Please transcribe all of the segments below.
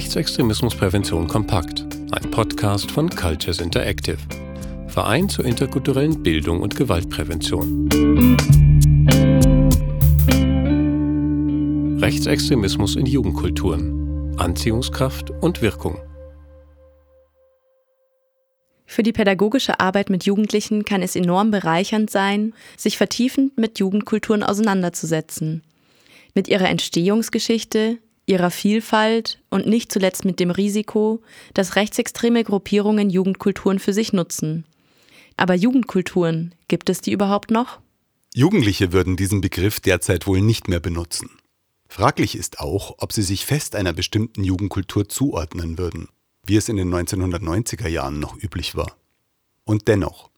Rechtsextremismusprävention kompakt, ein Podcast von Cultures Interactive, Verein zur interkulturellen Bildung und Gewaltprävention. Rechtsextremismus in Jugendkulturen, Anziehungskraft und Wirkung. Für die pädagogische Arbeit mit Jugendlichen kann es enorm bereichernd sein, sich vertiefend mit Jugendkulturen auseinanderzusetzen. Mit ihrer Entstehungsgeschichte, ihrer Vielfalt und nicht zuletzt mit dem Risiko, dass rechtsextreme Gruppierungen Jugendkulturen für sich nutzen. Aber Jugendkulturen, gibt es die überhaupt noch? Jugendliche würden diesen Begriff derzeit wohl nicht mehr benutzen. Fraglich ist auch, ob sie sich fest einer bestimmten Jugendkultur zuordnen würden, wie es in den 1990er Jahren noch üblich war. Und dennoch,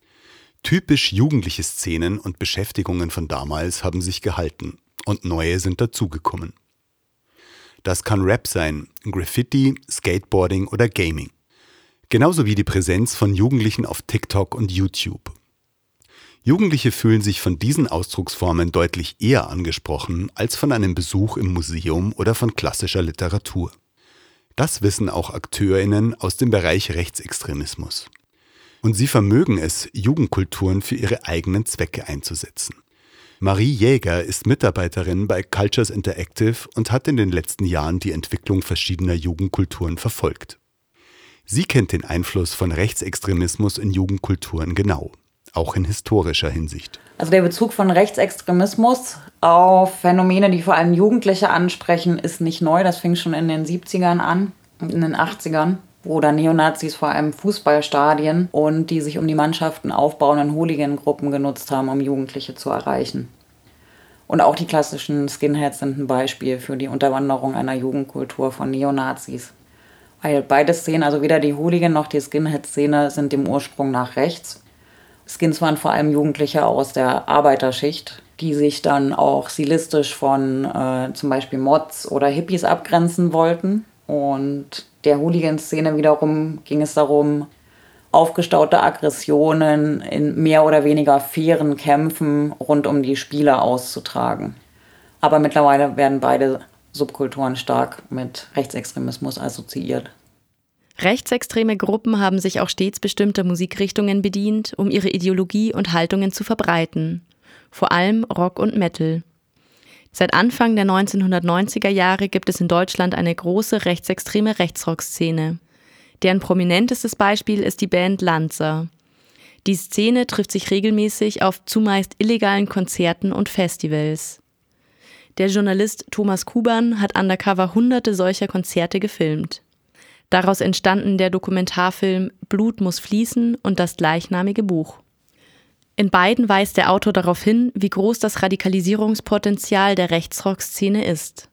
typisch jugendliche Szenen und Beschäftigungen von damals haben sich gehalten und neue sind dazugekommen. Das kann Rap sein, Graffiti, Skateboarding oder Gaming. Genauso wie die Präsenz von Jugendlichen auf TikTok und YouTube. Jugendliche fühlen sich von diesen Ausdrucksformen deutlich eher angesprochen als von einem Besuch im Museum oder von klassischer Literatur. Das wissen auch Akteurinnen aus dem Bereich Rechtsextremismus. Und sie vermögen es, Jugendkulturen für ihre eigenen Zwecke einzusetzen. Marie Jäger ist Mitarbeiterin bei Cultures Interactive und hat in den letzten Jahren die Entwicklung verschiedener Jugendkulturen verfolgt. Sie kennt den Einfluss von Rechtsextremismus in Jugendkulturen genau, auch in historischer Hinsicht. Also der Bezug von Rechtsextremismus auf Phänomene, die vor allem Jugendliche ansprechen, ist nicht neu. Das fing schon in den 70ern an, in den 80ern dann Neonazis vor allem Fußballstadien und die sich um die Mannschaften aufbauenden Hooligan-Gruppen genutzt haben, um Jugendliche zu erreichen. Und auch die klassischen Skinheads sind ein Beispiel für die Unterwanderung einer Jugendkultur von Neonazis. Weil beide Szenen, also weder die Hooligan noch die Skinhead-Szene, sind dem Ursprung nach rechts. Skins waren vor allem Jugendliche aus der Arbeiterschicht, die sich dann auch stilistisch von äh, zum Beispiel Mods oder Hippies abgrenzen wollten. Und der Hooligan-Szene wiederum ging es darum, aufgestaute Aggressionen in mehr oder weniger fairen Kämpfen rund um die Spieler auszutragen. Aber mittlerweile werden beide Subkulturen stark mit Rechtsextremismus assoziiert. Rechtsextreme Gruppen haben sich auch stets bestimmter Musikrichtungen bedient, um ihre Ideologie und Haltungen zu verbreiten, vor allem Rock und Metal. Seit Anfang der 1990er Jahre gibt es in Deutschland eine große rechtsextreme Rechtsrock-Szene. Deren prominentestes Beispiel ist die Band Lanza. Die Szene trifft sich regelmäßig auf zumeist illegalen Konzerten und Festivals. Der Journalist Thomas Kuban hat undercover hunderte solcher Konzerte gefilmt. Daraus entstanden der Dokumentarfilm Blut muss fließen und das gleichnamige Buch. In beiden weist der Autor darauf hin, wie groß das Radikalisierungspotenzial der Rechtsrock-Szene ist.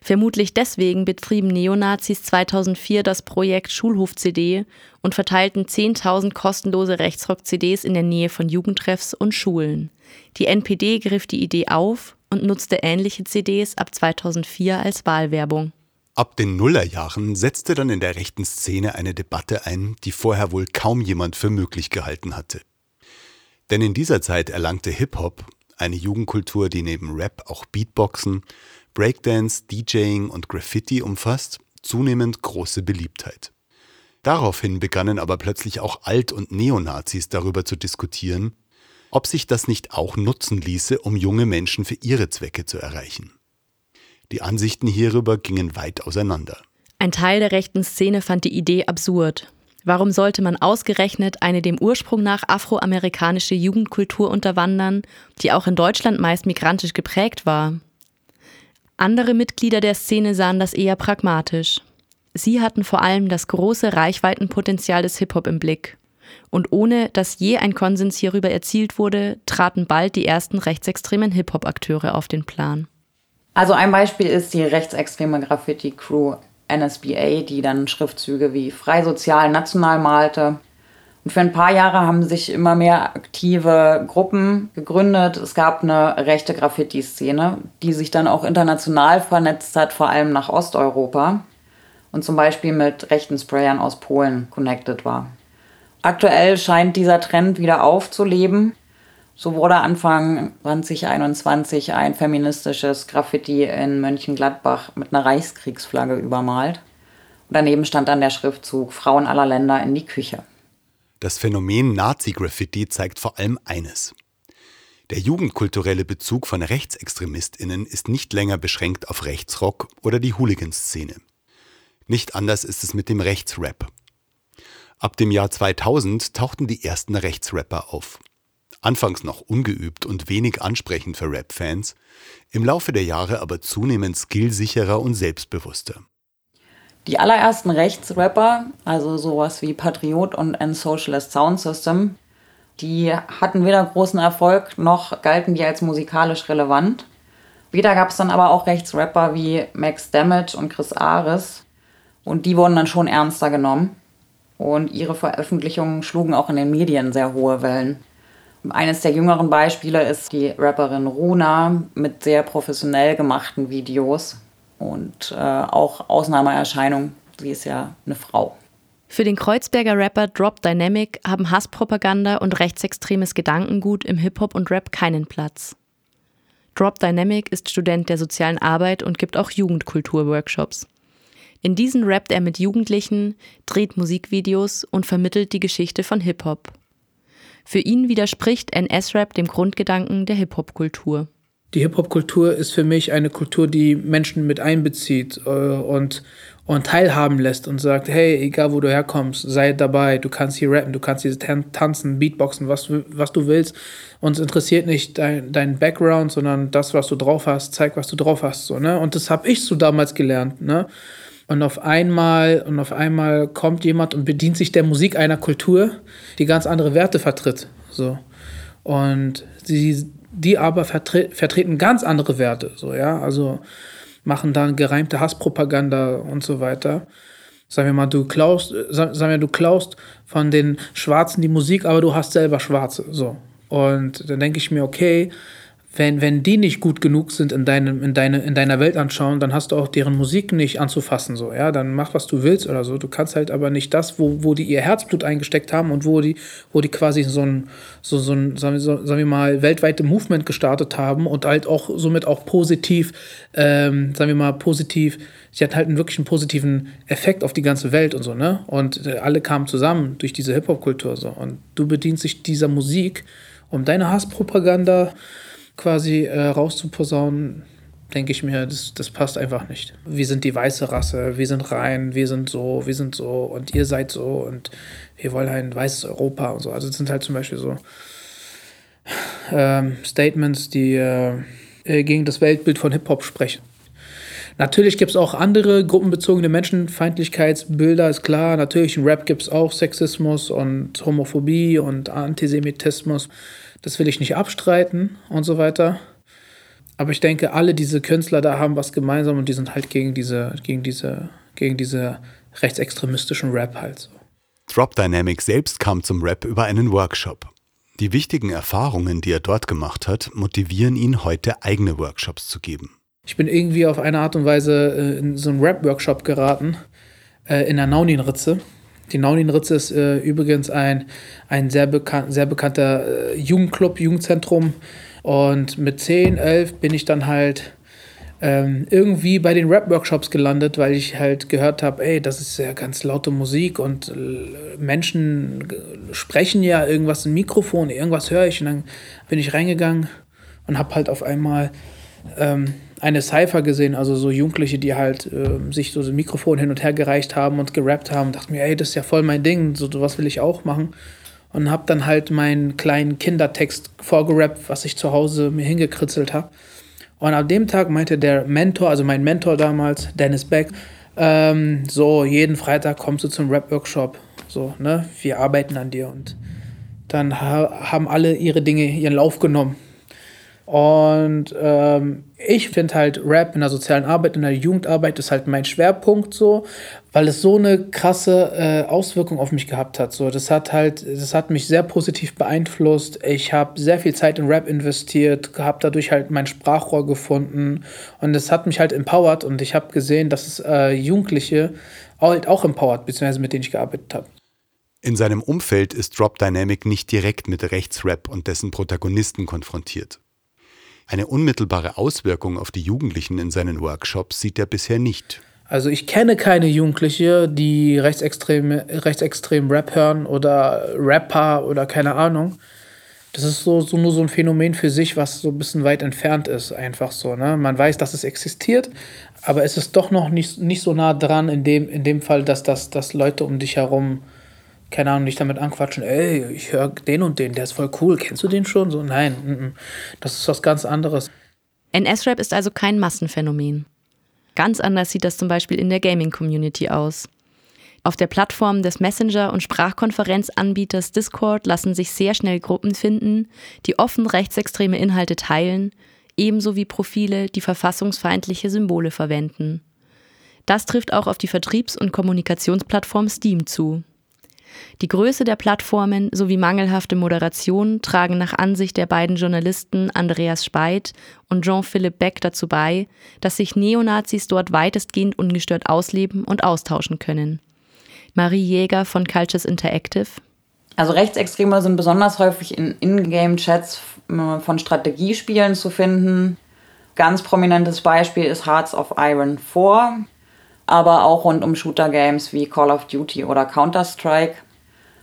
Vermutlich deswegen betrieben Neonazis 2004 das Projekt Schulhof-CD und verteilten 10.000 kostenlose Rechtsrock-CDs in der Nähe von Jugendtreffs und Schulen. Die NPD griff die Idee auf und nutzte ähnliche CDs ab 2004 als Wahlwerbung. Ab den Nullerjahren setzte dann in der rechten Szene eine Debatte ein, die vorher wohl kaum jemand für möglich gehalten hatte. Denn in dieser Zeit erlangte Hip-Hop, eine Jugendkultur, die neben Rap auch Beatboxen, Breakdance, DJing und Graffiti umfasst, zunehmend große Beliebtheit. Daraufhin begannen aber plötzlich auch Alt- und Neonazis darüber zu diskutieren, ob sich das nicht auch nutzen ließe, um junge Menschen für ihre Zwecke zu erreichen. Die Ansichten hierüber gingen weit auseinander. Ein Teil der rechten Szene fand die Idee absurd. Warum sollte man ausgerechnet eine dem Ursprung nach afroamerikanische Jugendkultur unterwandern, die auch in Deutschland meist migrantisch geprägt war? Andere Mitglieder der Szene sahen das eher pragmatisch. Sie hatten vor allem das große Reichweitenpotenzial des Hip-Hop im Blick. Und ohne dass je ein Konsens hierüber erzielt wurde, traten bald die ersten rechtsextremen Hip-Hop-Akteure auf den Plan. Also ein Beispiel ist die rechtsextreme Graffiti-Crew NSBA, die dann Schriftzüge wie frei, sozial, national malte. Und für ein paar Jahre haben sich immer mehr aktive Gruppen gegründet. Es gab eine rechte Graffiti-Szene, die sich dann auch international vernetzt hat, vor allem nach Osteuropa und zum Beispiel mit rechten Sprayern aus Polen connected war. Aktuell scheint dieser Trend wieder aufzuleben. So wurde Anfang 2021 ein feministisches Graffiti in Mönchengladbach mit einer Reichskriegsflagge übermalt. Daneben stand dann der Schriftzug Frauen aller Länder in die Küche. Das Phänomen Nazi-Graffiti zeigt vor allem eines. Der jugendkulturelle Bezug von RechtsextremistInnen ist nicht länger beschränkt auf Rechtsrock oder die Hooligan-Szene. Nicht anders ist es mit dem Rechtsrap. Ab dem Jahr 2000 tauchten die ersten Rechtsrapper auf. Anfangs noch ungeübt und wenig ansprechend für Rap-Fans, im Laufe der Jahre aber zunehmend skillsicherer und selbstbewusster. Die allerersten Rechtsrapper, also sowas wie Patriot und ein Socialist Sound System, die hatten weder großen Erfolg noch galten die als musikalisch relevant. Wieder gab es dann aber auch Rechtsrapper wie Max Damage und Chris Ares und die wurden dann schon ernster genommen und ihre Veröffentlichungen schlugen auch in den Medien sehr hohe Wellen. Eines der jüngeren Beispiele ist die Rapperin Runa mit sehr professionell gemachten Videos und äh, auch Ausnahmeerscheinung. Sie ist ja eine Frau. Für den Kreuzberger Rapper Drop Dynamic haben Hasspropaganda und rechtsextremes Gedankengut im Hip-Hop und Rap keinen Platz. Drop Dynamic ist Student der sozialen Arbeit und gibt auch Jugendkultur-Workshops. In diesen rappt er mit Jugendlichen, dreht Musikvideos und vermittelt die Geschichte von Hip-Hop. Für ihn widerspricht NS-Rap dem Grundgedanken der Hip-Hop-Kultur. Die Hip-Hop-Kultur ist für mich eine Kultur, die Menschen mit einbezieht äh, und, und teilhaben lässt und sagt, hey, egal wo du herkommst, sei dabei, du kannst hier rappen, du kannst hier tanzen, Beatboxen, was, was du willst. Uns interessiert nicht dein, dein Background, sondern das, was du drauf hast, zeig, was du drauf hast. So, ne? Und das habe ich so damals gelernt. Ne? Und auf einmal, und auf einmal kommt jemand und bedient sich der Musik einer Kultur, die ganz andere Werte vertritt. So. Und sie, die aber vertre vertreten ganz andere Werte. So, ja, also machen dann gereimte Hasspropaganda und so weiter. Sagen wir mal, du klaust, sagen wir, du klaust von den Schwarzen die Musik, aber du hast selber Schwarze. So. Und dann denke ich mir, okay, wenn, wenn die nicht gut genug sind in, deinem, in, deine, in deiner Weltanschauung, dann hast du auch deren Musik nicht anzufassen. So, ja? Dann mach, was du willst oder so. Du kannst halt aber nicht das, wo, wo die ihr Herzblut eingesteckt haben und wo die, wo die quasi so ein, so, so ein sagen, wir, sagen wir mal, weltweite Movement gestartet haben und halt auch somit auch positiv, ähm, sagen wir mal, positiv, sie hat halt einen wirklich einen positiven Effekt auf die ganze Welt und so, ne? Und äh, alle kamen zusammen durch diese Hip-Hop-Kultur so. Und du bedienst dich dieser Musik, um deine Hasspropaganda quasi äh, rauszuposaunen, denke ich mir, das, das passt einfach nicht. Wir sind die weiße Rasse, wir sind rein, wir sind so, wir sind so und ihr seid so und wir wollen ein weißes Europa und so. Also das sind halt zum Beispiel so ähm, Statements, die äh, äh gegen das Weltbild von Hip-Hop sprechen. Natürlich gibt es auch andere gruppenbezogene Menschenfeindlichkeitsbilder, ist klar. Natürlich im Rap gibt es auch Sexismus und Homophobie und Antisemitismus. Das will ich nicht abstreiten und so weiter. Aber ich denke, alle diese Künstler da haben was gemeinsam und die sind halt gegen diese, gegen diese, gegen diese rechtsextremistischen Rap halt so. Drop Dynamic selbst kam zum Rap über einen Workshop. Die wichtigen Erfahrungen, die er dort gemacht hat, motivieren ihn heute eigene Workshops zu geben. Ich bin irgendwie auf eine Art und Weise äh, in so einen Rap-Workshop geraten, äh, in der Nauninritze. Die Nauninritze ist äh, übrigens ein, ein sehr, bekan sehr bekannter Jugendclub, Jugendzentrum. Und mit 10, 11 bin ich dann halt ähm, irgendwie bei den Rap-Workshops gelandet, weil ich halt gehört habe, ey, das ist ja ganz laute Musik und Menschen sprechen ja irgendwas im Mikrofon, irgendwas höre ich. Und dann bin ich reingegangen und habe halt auf einmal ähm, eine Cypher gesehen, also so Jugendliche, die halt äh, sich so ein Mikrofon hin und her gereicht haben und gerappt haben. Dachte mir, ey, das ist ja voll mein Ding, so was will ich auch machen. Und habe dann halt meinen kleinen Kindertext vorgerappt, was ich zu Hause mir hingekritzelt habe. Und ab dem Tag meinte der Mentor, also mein Mentor damals, Dennis Beck, ähm, so, jeden Freitag kommst du zum Rap-Workshop. So, ne, wir arbeiten an dir. Und dann ha haben alle ihre Dinge ihren Lauf genommen. Und ähm, ich finde halt Rap in der sozialen Arbeit, in der Jugendarbeit ist halt mein Schwerpunkt so, weil es so eine krasse äh, Auswirkung auf mich gehabt hat. So, das hat halt, das hat mich sehr positiv beeinflusst. Ich habe sehr viel Zeit in Rap investiert, habe dadurch halt mein Sprachrohr gefunden und es hat mich halt empowert und ich habe gesehen, dass es äh, Jugendliche halt auch empowert, beziehungsweise mit denen ich gearbeitet habe. In seinem Umfeld ist Drop Dynamic nicht direkt mit Rechtsrap und dessen Protagonisten konfrontiert. Eine unmittelbare Auswirkung auf die Jugendlichen in seinen Workshops sieht er bisher nicht. Also ich kenne keine Jugendliche, die rechtsextreme, rechtsextrem Rap hören oder Rapper oder keine Ahnung. Das ist so, so nur so ein Phänomen für sich, was so ein bisschen weit entfernt ist, einfach so. Ne? Man weiß, dass es existiert, aber es ist doch noch nicht, nicht so nah dran in dem, in dem Fall, dass, dass, dass Leute um dich herum, keine Ahnung, dich damit anquatschen, ey, ich höre den und den, der ist voll cool, kennst du den schon? So, nein, n -n. das ist was ganz anderes. NS-Rap ist also kein Massenphänomen. Ganz anders sieht das zum Beispiel in der Gaming-Community aus. Auf der Plattform des Messenger- und Sprachkonferenzanbieters Discord lassen sich sehr schnell Gruppen finden, die offen rechtsextreme Inhalte teilen, ebenso wie Profile, die verfassungsfeindliche Symbole verwenden. Das trifft auch auf die Vertriebs- und Kommunikationsplattform Steam zu. Die Größe der Plattformen sowie mangelhafte Moderation tragen nach Ansicht der beiden Journalisten Andreas Speit und Jean-Philippe Beck dazu bei, dass sich Neonazis dort weitestgehend ungestört ausleben und austauschen können. Marie Jäger von Cultures Interactive. Also Rechtsextreme sind besonders häufig in Ingame-Chats äh, von Strategiespielen zu finden. Ganz prominentes Beispiel ist Hearts of Iron 4, aber auch rund um Shooter-Games wie Call of Duty oder Counter-Strike.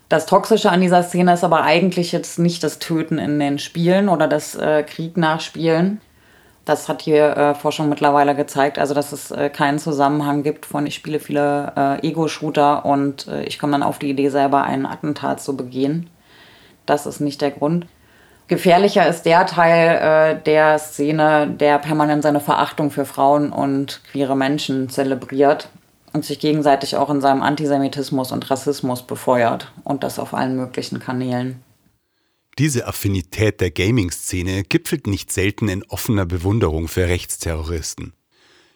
Das Toxische an dieser Szene ist aber eigentlich jetzt nicht das Töten in den Spielen oder das äh, Krieg nachspielen. Das hat die äh, Forschung mittlerweile gezeigt, also dass es äh, keinen Zusammenhang gibt von ich spiele viele äh, Ego-Shooter und äh, ich komme dann auf die Idee, selber einen Attentat zu begehen. Das ist nicht der Grund. Gefährlicher ist der Teil äh, der Szene, der permanent seine Verachtung für Frauen und queere Menschen zelebriert und sich gegenseitig auch in seinem Antisemitismus und Rassismus befeuert und das auf allen möglichen Kanälen. Diese Affinität der Gaming-Szene gipfelt nicht selten in offener Bewunderung für Rechtsterroristen.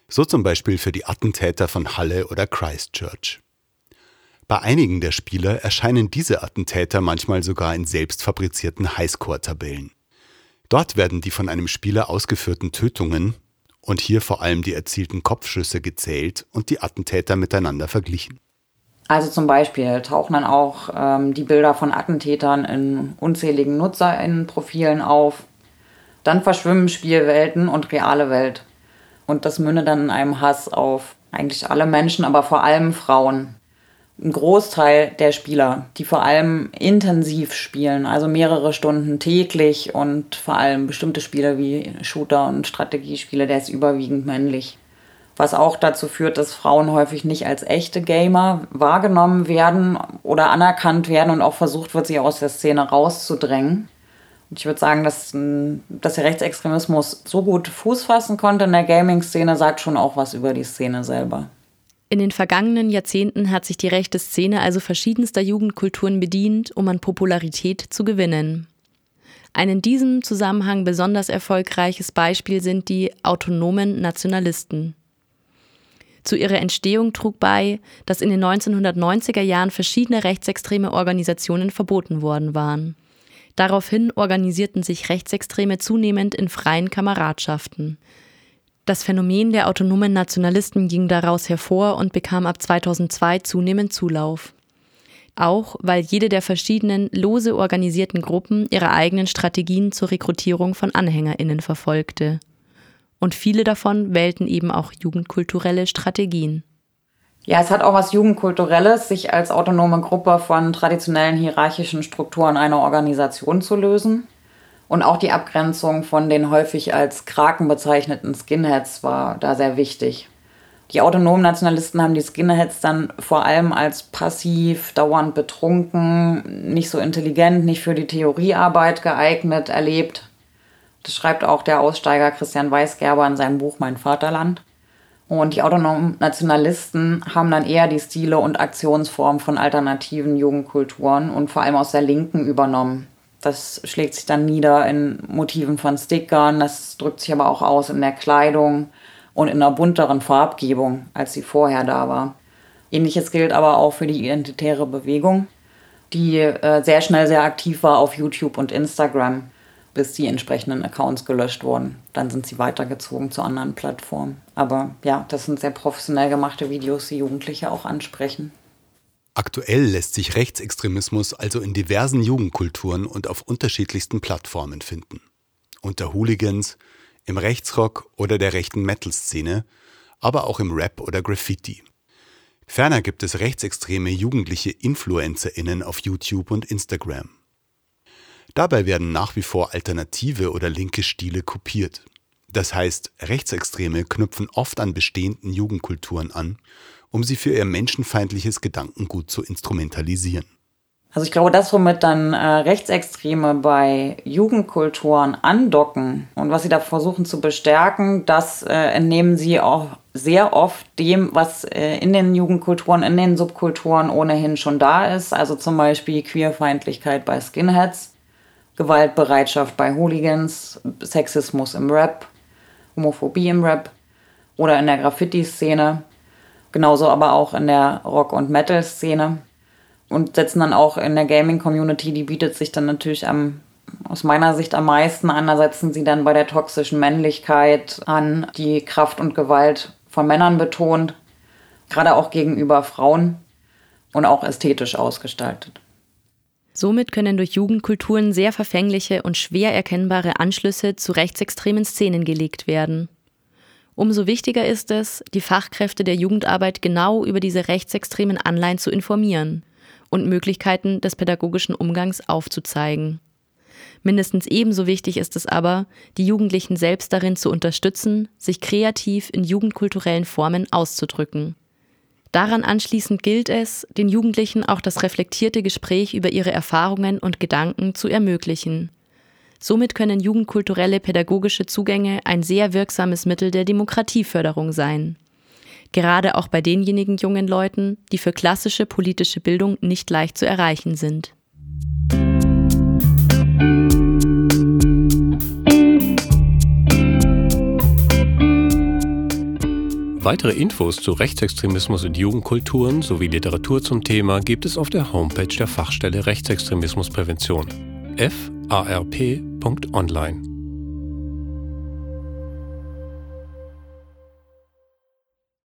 So zum Beispiel für die Attentäter von Halle oder Christchurch. Bei einigen der Spieler erscheinen diese Attentäter manchmal sogar in selbstfabrizierten Highscore-Tabellen. Dort werden die von einem Spieler ausgeführten Tötungen und hier vor allem die erzielten Kopfschüsse gezählt und die Attentäter miteinander verglichen. Also zum Beispiel tauchen dann auch ähm, die Bilder von Attentätern in unzähligen NutzerInnen-Profilen auf. Dann verschwimmen Spielwelten und reale Welt. Und das mündet dann in einem Hass auf eigentlich alle Menschen, aber vor allem Frauen ein Großteil der Spieler, die vor allem intensiv spielen, also mehrere Stunden täglich und vor allem bestimmte Spiele wie Shooter und Strategiespiele, der ist überwiegend männlich. Was auch dazu führt, dass Frauen häufig nicht als echte Gamer wahrgenommen werden oder anerkannt werden und auch versucht wird, sie aus der Szene rauszudrängen. Und ich würde sagen, dass, dass der Rechtsextremismus so gut Fuß fassen konnte in der Gaming-Szene, sagt schon auch was über die Szene selber. In den vergangenen Jahrzehnten hat sich die rechte Szene also verschiedenster Jugendkulturen bedient, um an Popularität zu gewinnen. Ein in diesem Zusammenhang besonders erfolgreiches Beispiel sind die autonomen Nationalisten. Zu ihrer Entstehung trug bei, dass in den 1990er Jahren verschiedene rechtsextreme Organisationen verboten worden waren. Daraufhin organisierten sich Rechtsextreme zunehmend in freien Kameradschaften. Das Phänomen der autonomen Nationalisten ging daraus hervor und bekam ab 2002 zunehmend Zulauf. Auch weil jede der verschiedenen lose organisierten Gruppen ihre eigenen Strategien zur Rekrutierung von Anhängerinnen verfolgte. Und viele davon wählten eben auch jugendkulturelle Strategien. Ja, es hat auch was Jugendkulturelles, sich als autonome Gruppe von traditionellen hierarchischen Strukturen einer Organisation zu lösen. Und auch die Abgrenzung von den häufig als Kraken bezeichneten Skinheads war da sehr wichtig. Die autonomen Nationalisten haben die Skinheads dann vor allem als passiv, dauernd betrunken, nicht so intelligent, nicht für die Theoriearbeit geeignet erlebt. Das schreibt auch der Aussteiger Christian Weisgerber in seinem Buch Mein Vaterland. Und die autonomen Nationalisten haben dann eher die Stile und Aktionsformen von alternativen Jugendkulturen und vor allem aus der Linken übernommen. Das schlägt sich dann nieder in Motiven von Stickern, das drückt sich aber auch aus in der Kleidung und in einer bunteren Farbgebung, als sie vorher da war. Ähnliches gilt aber auch für die identitäre Bewegung, die äh, sehr schnell sehr aktiv war auf YouTube und Instagram, bis die entsprechenden Accounts gelöscht wurden. Dann sind sie weitergezogen zu anderen Plattformen. Aber ja, das sind sehr professionell gemachte Videos, die Jugendliche auch ansprechen. Aktuell lässt sich Rechtsextremismus also in diversen Jugendkulturen und auf unterschiedlichsten Plattformen finden. Unter Hooligans, im Rechtsrock oder der rechten Metal-Szene, aber auch im Rap oder Graffiti. Ferner gibt es rechtsextreme jugendliche InfluencerInnen auf YouTube und Instagram. Dabei werden nach wie vor alternative oder linke Stile kopiert. Das heißt, Rechtsextreme knüpfen oft an bestehenden Jugendkulturen an, um sie für ihr menschenfeindliches Gedankengut zu instrumentalisieren. Also ich glaube, das, womit dann äh, Rechtsextreme bei Jugendkulturen andocken und was sie da versuchen zu bestärken, das äh, entnehmen sie auch sehr oft dem, was äh, in den Jugendkulturen, in den Subkulturen ohnehin schon da ist. Also zum Beispiel Queerfeindlichkeit bei Skinheads, Gewaltbereitschaft bei Hooligans, Sexismus im Rap, Homophobie im Rap oder in der Graffiti-Szene. Genauso aber auch in der Rock- und Metal-Szene. Und setzen dann auch in der Gaming-Community, die bietet sich dann natürlich am, aus meiner Sicht am meisten an. Da setzen sie dann bei der toxischen Männlichkeit an, die Kraft und Gewalt von Männern betont, gerade auch gegenüber Frauen und auch ästhetisch ausgestaltet. Somit können durch Jugendkulturen sehr verfängliche und schwer erkennbare Anschlüsse zu rechtsextremen Szenen gelegt werden. Umso wichtiger ist es, die Fachkräfte der Jugendarbeit genau über diese rechtsextremen Anleihen zu informieren und Möglichkeiten des pädagogischen Umgangs aufzuzeigen. Mindestens ebenso wichtig ist es aber, die Jugendlichen selbst darin zu unterstützen, sich kreativ in jugendkulturellen Formen auszudrücken. Daran anschließend gilt es, den Jugendlichen auch das reflektierte Gespräch über ihre Erfahrungen und Gedanken zu ermöglichen. Somit können jugendkulturelle pädagogische Zugänge ein sehr wirksames Mittel der Demokratieförderung sein. Gerade auch bei denjenigen jungen Leuten, die für klassische politische Bildung nicht leicht zu erreichen sind. Weitere Infos zu Rechtsextremismus und Jugendkulturen sowie Literatur zum Thema gibt es auf der Homepage der Fachstelle Rechtsextremismusprävention farp.online.